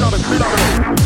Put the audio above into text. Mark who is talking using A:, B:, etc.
A: 到的，吃到的。